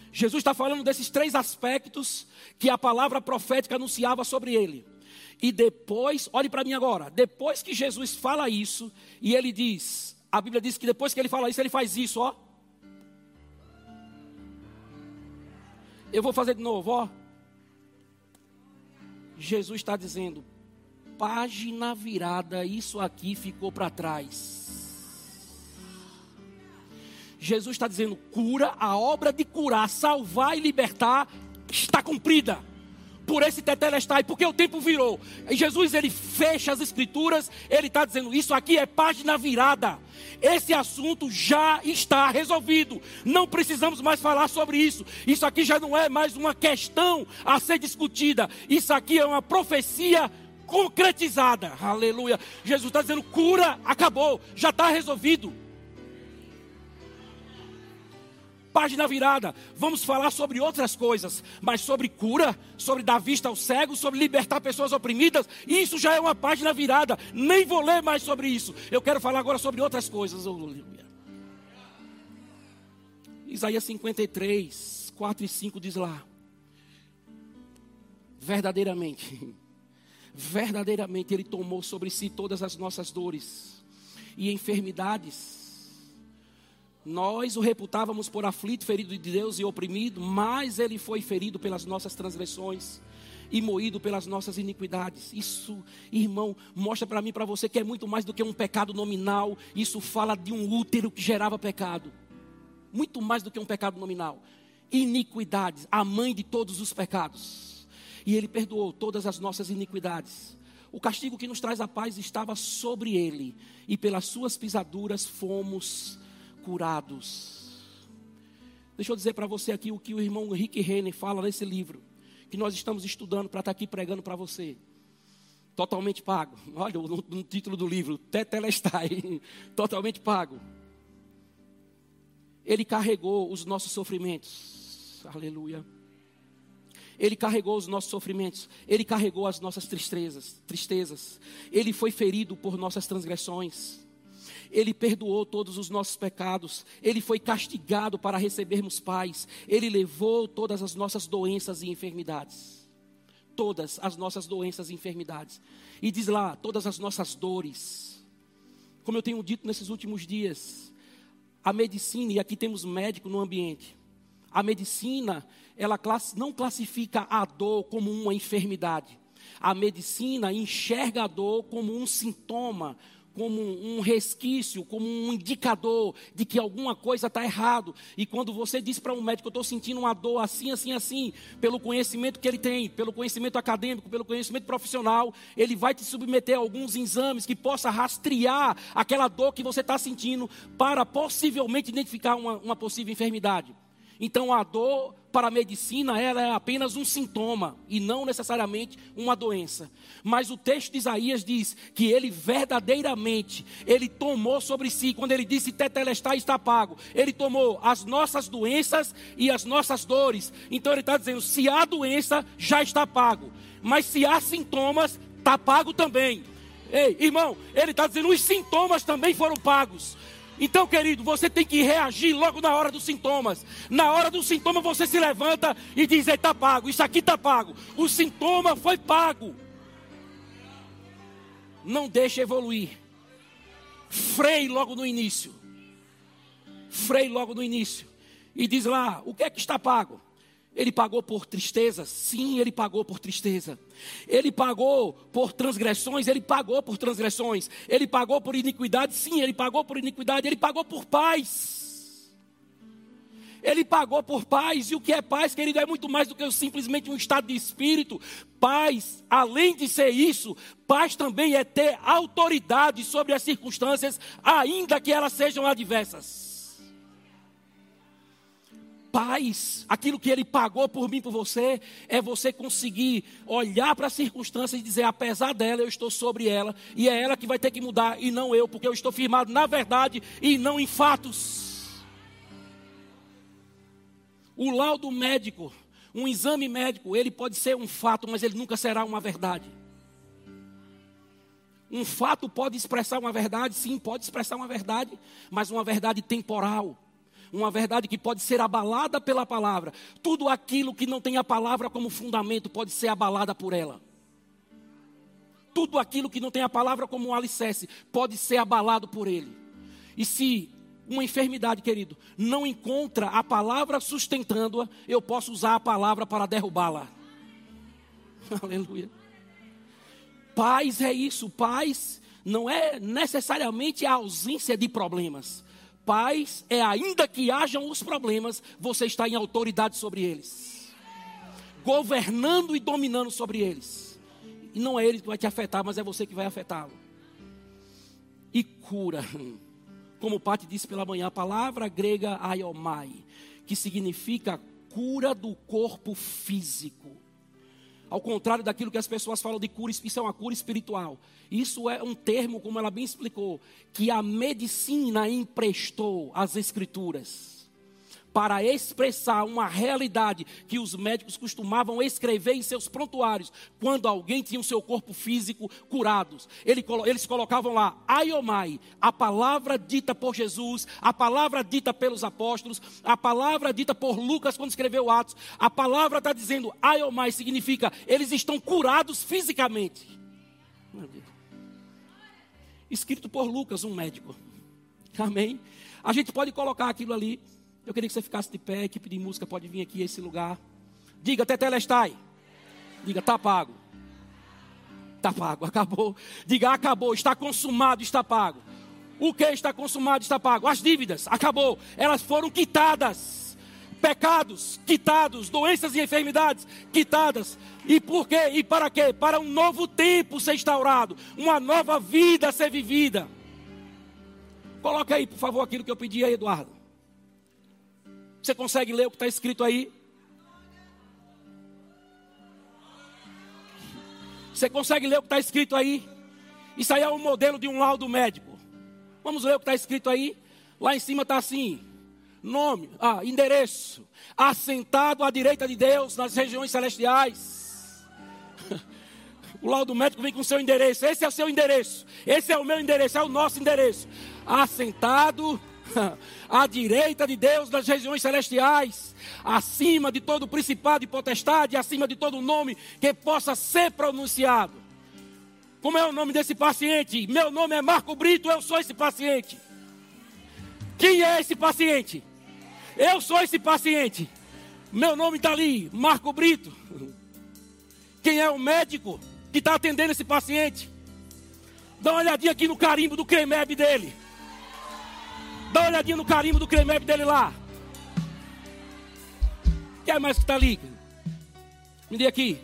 Jesus está falando desses três aspectos que a palavra profética anunciava sobre ele. E depois, olhe para mim agora, depois que Jesus fala isso, e ele diz, a Bíblia diz que depois que ele fala isso, ele faz isso, ó. Eu vou fazer de novo, ó. Jesus está dizendo, página virada, isso aqui ficou para trás. Jesus está dizendo: cura, a obra de curar, salvar e libertar está cumprida por esse tetelestai, porque o tempo virou. E Jesus ele fecha as escrituras, ele está dizendo: isso aqui é página virada. Esse assunto já está resolvido. Não precisamos mais falar sobre isso. Isso aqui já não é mais uma questão a ser discutida. Isso aqui é uma profecia concretizada. Aleluia. Jesus está dizendo: cura, acabou, já está resolvido. página virada. Vamos falar sobre outras coisas, mas sobre cura, sobre dar vista aos cegos, sobre libertar pessoas oprimidas, isso já é uma página virada. Nem vou ler mais sobre isso. Eu quero falar agora sobre outras coisas. Isaías 53, 4 e 5 diz lá: Verdadeiramente, verdadeiramente Ele tomou sobre si todas as nossas dores e enfermidades nós o reputávamos por aflito, ferido de Deus e oprimido, mas ele foi ferido pelas nossas transgressões e moído pelas nossas iniquidades. Isso, irmão, mostra para mim, para você que é muito mais do que um pecado nominal. Isso fala de um útero que gerava pecado. Muito mais do que um pecado nominal. Iniquidades, a mãe de todos os pecados. E ele perdoou todas as nossas iniquidades. O castigo que nos traz a paz estava sobre ele, e pelas suas pisaduras fomos curados. Deixa eu dizer para você aqui o que o irmão Rick Renner fala nesse livro, que nós estamos estudando para estar tá aqui pregando para você. Totalmente pago. Olha no título do livro, Tetelestai, totalmente pago. Ele carregou os nossos sofrimentos. Aleluia. Ele carregou os nossos sofrimentos, ele carregou as nossas tristezas, tristezas. Ele foi ferido por nossas transgressões. Ele perdoou todos os nossos pecados, Ele foi castigado para recebermos paz, Ele levou todas as nossas doenças e enfermidades. Todas as nossas doenças e enfermidades. E diz lá, todas as nossas dores. Como eu tenho dito nesses últimos dias, a medicina, e aqui temos médico no ambiente, a medicina, ela não classifica a dor como uma enfermidade. A medicina enxerga a dor como um sintoma, como um resquício, como um indicador de que alguma coisa está errado. E quando você diz para um médico, eu estou sentindo uma dor assim, assim, assim, pelo conhecimento que ele tem, pelo conhecimento acadêmico, pelo conhecimento profissional, ele vai te submeter a alguns exames que possa rastrear aquela dor que você está sentindo para possivelmente identificar uma, uma possível enfermidade. Então a dor para a medicina ela é apenas um sintoma e não necessariamente uma doença. Mas o texto de Isaías diz que ele verdadeiramente, ele tomou sobre si, quando ele disse tetelestai está pago, ele tomou as nossas doenças e as nossas dores. Então ele está dizendo, se há doença, já está pago. Mas se há sintomas, está pago também. Ei, irmão, ele está dizendo, os sintomas também foram pagos. Então, querido, você tem que reagir logo na hora dos sintomas. Na hora do sintoma, você se levanta e diz: está pago, isso aqui está pago. O sintoma foi pago. Não deixe evoluir. Freie logo no início. Freie logo no início. E diz lá: o que é que está pago? Ele pagou por tristeza? Sim, ele pagou por tristeza. Ele pagou por transgressões? Ele pagou por transgressões. Ele pagou por iniquidade? Sim, ele pagou por iniquidade. Ele pagou por paz. Ele pagou por paz. E o que é paz, querido, é muito mais do que simplesmente um estado de espírito. Paz, além de ser isso, paz também é ter autoridade sobre as circunstâncias, ainda que elas sejam adversas paz, aquilo que ele pagou por mim, por você, é você conseguir olhar para as circunstâncias e dizer: apesar dela, eu estou sobre ela, e é ela que vai ter que mudar, e não eu, porque eu estou firmado na verdade e não em fatos. O laudo médico, um exame médico, ele pode ser um fato, mas ele nunca será uma verdade. Um fato pode expressar uma verdade, sim, pode expressar uma verdade, mas uma verdade temporal uma verdade que pode ser abalada pela palavra. Tudo aquilo que não tem a palavra como fundamento pode ser abalada por ela. Tudo aquilo que não tem a palavra como um alicerce pode ser abalado por ele. E se uma enfermidade, querido, não encontra a palavra sustentando-a, eu posso usar a palavra para derrubá-la. Aleluia. Paz é isso, paz não é necessariamente a ausência de problemas, paz é ainda que hajam os problemas, você está em autoridade sobre eles. Governando e dominando sobre eles. E não é ele que vai te afetar, mas é você que vai afetá-lo. E cura. Como o Pati disse pela manhã, a palavra grega aiomai, que significa cura do corpo físico. Ao contrário daquilo que as pessoas falam de cura, isso é uma cura espiritual. Isso é um termo, como ela bem explicou, que a medicina emprestou às escrituras para expressar uma realidade que os médicos costumavam escrever em seus prontuários quando alguém tinha o seu corpo físico curado. Eles colocavam lá, aiomai, a palavra dita por Jesus, a palavra dita pelos apóstolos, a palavra dita por Lucas quando escreveu Atos. A palavra está dizendo aiomai, significa eles estão curados fisicamente. Escrito por Lucas, um médico. Amém? A gente pode colocar aquilo ali eu queria que você ficasse de pé, a equipe de música pode vir aqui a esse lugar. Diga, Tetelestai. Diga, está pago. Está pago, acabou. Diga, acabou, está consumado, está pago. O que está consumado, está pago? As dívidas, acabou. Elas foram quitadas. Pecados quitados, doenças e enfermidades quitadas. E por quê? E para quê? Para um novo tempo ser instaurado, uma nova vida ser vivida. Coloca aí, por favor, aquilo que eu pedi a Eduardo. Você consegue ler o que está escrito aí? Você consegue ler o que está escrito aí? Isso aí é o um modelo de um laudo médico. Vamos ler o que está escrito aí? Lá em cima está assim: nome, ah, endereço, assentado à direita de Deus nas regiões celestiais. O laudo médico vem com o seu endereço. Esse é o seu endereço. Esse é o meu endereço, é o nosso endereço. Assentado à direita de Deus nas regiões celestiais, acima de todo principado e potestade, acima de todo nome que possa ser pronunciado. Como é o nome desse paciente? Meu nome é Marco Brito, eu sou esse paciente. Quem é esse paciente? Eu sou esse paciente. Meu nome está ali, Marco Brito. Quem é o médico que está atendendo esse paciente? Dá uma olhadinha aqui no carimbo do CREMEB dele. Dá uma olhadinha no carimbo do cremep dele lá. Quem é mais que está ali? Me dê aqui.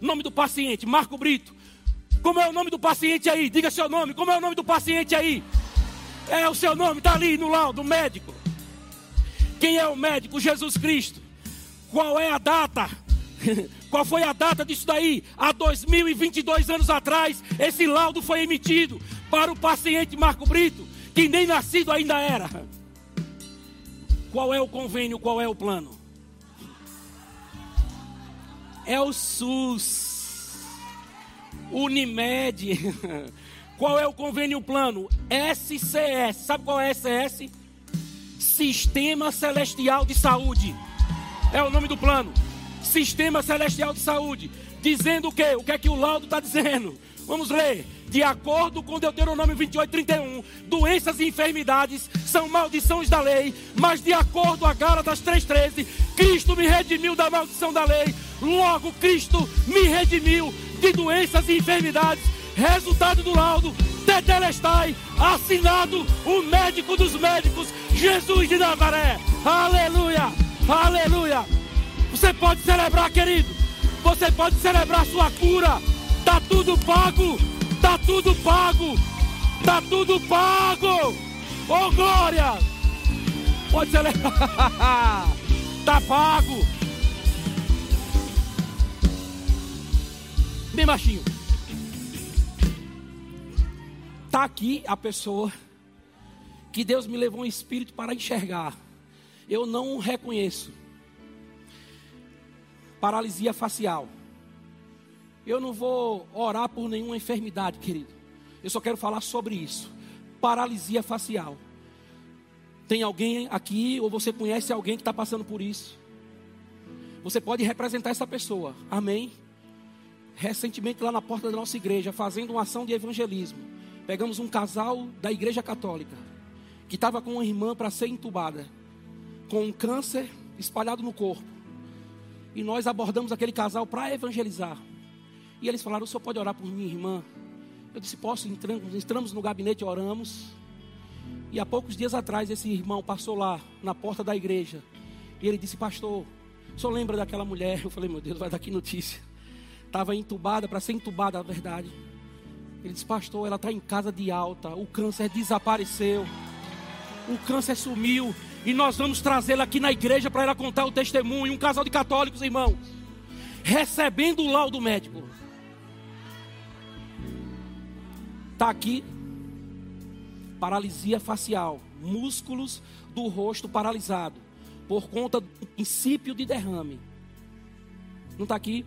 Nome do paciente, Marco Brito. Como é o nome do paciente aí? Diga seu nome. Como é o nome do paciente aí? É o seu nome, está ali no laudo médico. Quem é o médico? Jesus Cristo. Qual é a data? Qual foi a data disso daí? Há 2022 anos atrás, esse laudo foi emitido para o paciente Marco Brito, que nem nascido ainda era. Qual é o convênio? Qual é o plano? É o SUS, Unimed. Qual é o convênio plano? SCS. Sabe qual é SCS? Sistema Celestial de Saúde. É o nome do plano. Sistema Celestial de Saúde. Dizendo o quê? O que é que o laudo está dizendo? Vamos ler. De acordo com Deuteronômio 28, 31, doenças e enfermidades são maldições da lei, mas de acordo a Gálatas 3,13, Cristo me redimiu da maldição da lei, logo Cristo me redimiu de doenças e enfermidades. Resultado do laudo, Tetelestai, assinado o médico dos médicos, Jesus de Nazaré. Aleluia, aleluia. Você pode celebrar, querido. Você pode celebrar sua cura. Tá tudo pago. Tá tudo pago. Tá tudo pago. Oh glória. Pode celebrar. tá pago. Bem baixinho. Tá aqui a pessoa que Deus me levou um espírito para enxergar. Eu não reconheço paralisia facial. Eu não vou orar por nenhuma enfermidade, querido. Eu só quero falar sobre isso. Paralisia facial. Tem alguém aqui, ou você conhece alguém que está passando por isso? Você pode representar essa pessoa. Amém? Recentemente, lá na porta da nossa igreja, fazendo uma ação de evangelismo, pegamos um casal da igreja católica que estava com uma irmã para ser entubada, com um câncer espalhado no corpo. E nós abordamos aquele casal para evangelizar. E eles falaram: o senhor pode orar por minha irmã? Eu disse: posso. Entramos, entramos no gabinete, oramos. E há poucos dias atrás, esse irmão passou lá, na porta da igreja. E ele disse: Pastor, senhor lembra daquela mulher? Eu falei: Meu Deus, vai dar que notícia. Estava entubada, para ser entubada, a verdade. Ele disse: Pastor, ela está em casa de alta. O câncer desapareceu. O câncer sumiu. E nós vamos trazê-la aqui na igreja para ela contar o testemunho. Um casal de católicos, irmãos, recebendo o laudo médico. Está aqui, paralisia facial, músculos do rosto paralisado, por conta do princípio de derrame. Não está aqui?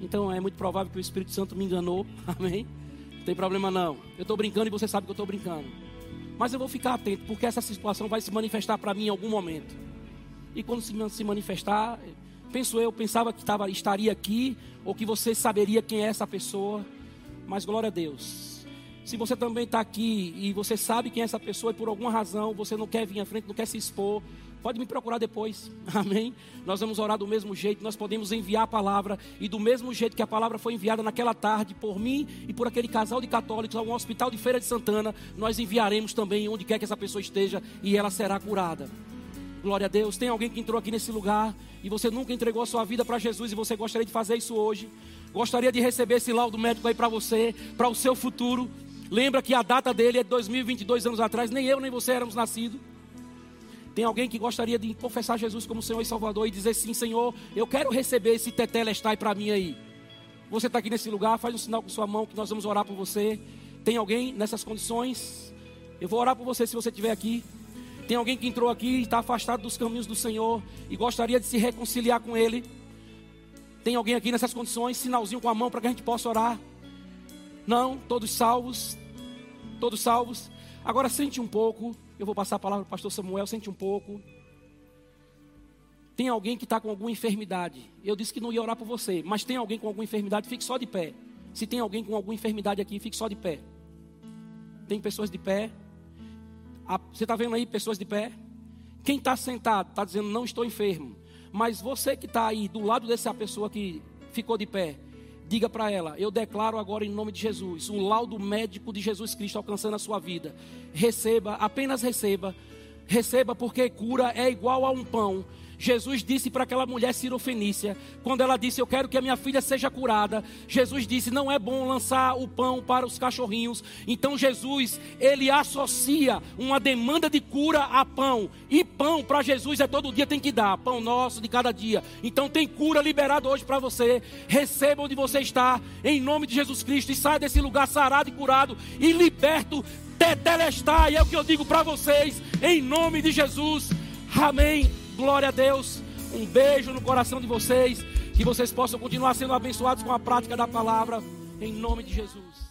Então é muito provável que o Espírito Santo me enganou. Amém? Não tem problema não. Eu estou brincando e você sabe que eu estou brincando. Mas eu vou ficar atento, porque essa situação vai se manifestar para mim em algum momento. E quando se manifestar, penso eu, pensava que tava, estaria aqui, ou que você saberia quem é essa pessoa. Mas glória a Deus. Se você também está aqui e você sabe quem é essa pessoa e por alguma razão você não quer vir à frente, não quer se expor, Pode me procurar depois, amém? Nós vamos orar do mesmo jeito, nós podemos enviar a palavra, e do mesmo jeito que a palavra foi enviada naquela tarde por mim e por aquele casal de católicos ao hospital de Feira de Santana, nós enviaremos também onde quer que essa pessoa esteja e ela será curada. Glória a Deus. Tem alguém que entrou aqui nesse lugar e você nunca entregou a sua vida para Jesus e você gostaria de fazer isso hoje? Gostaria de receber esse laudo médico aí para você, para o seu futuro? Lembra que a data dele é 2022 anos atrás, nem eu nem você éramos nascidos. Tem alguém que gostaria de confessar Jesus como Senhor e Salvador e dizer sim, Senhor, eu quero receber esse tetelestai para mim aí. Você está aqui nesse lugar, faz um sinal com sua mão que nós vamos orar por você. Tem alguém nessas condições? Eu vou orar por você se você estiver aqui. Tem alguém que entrou aqui e está afastado dos caminhos do Senhor e gostaria de se reconciliar com Ele? Tem alguém aqui nessas condições? Sinalzinho com a mão para que a gente possa orar? Não? Todos salvos? Todos salvos? Agora sente um pouco. Eu vou passar a palavra para o pastor Samuel, sente um pouco. Tem alguém que está com alguma enfermidade. Eu disse que não ia orar por você, mas tem alguém com alguma enfermidade, fique só de pé. Se tem alguém com alguma enfermidade aqui, fique só de pé. Tem pessoas de pé. Você está vendo aí pessoas de pé? Quem está sentado está dizendo não estou enfermo. Mas você que está aí do lado dessa pessoa que ficou de pé, Diga para ela: Eu declaro agora em nome de Jesus, o laudo médico de Jesus Cristo alcançando a sua vida. Receba, apenas receba. Receba, porque cura é igual a um pão. Jesus disse para aquela mulher cirofenícia, quando ela disse: Eu quero que a minha filha seja curada. Jesus disse: Não é bom lançar o pão para os cachorrinhos. Então Jesus, ele associa uma demanda de cura a pão. E pão para Jesus é todo dia tem que dar, pão nosso de cada dia. Então tem cura liberada hoje para você. Receba onde você está, em nome de Jesus Cristo, e saia desse lugar sarado e curado e liberto. Tetelestai, é o que eu digo para vocês, em nome de Jesus. Amém. Glória a Deus. Um beijo no coração de vocês. Que vocês possam continuar sendo abençoados com a prática da palavra. Em nome de Jesus.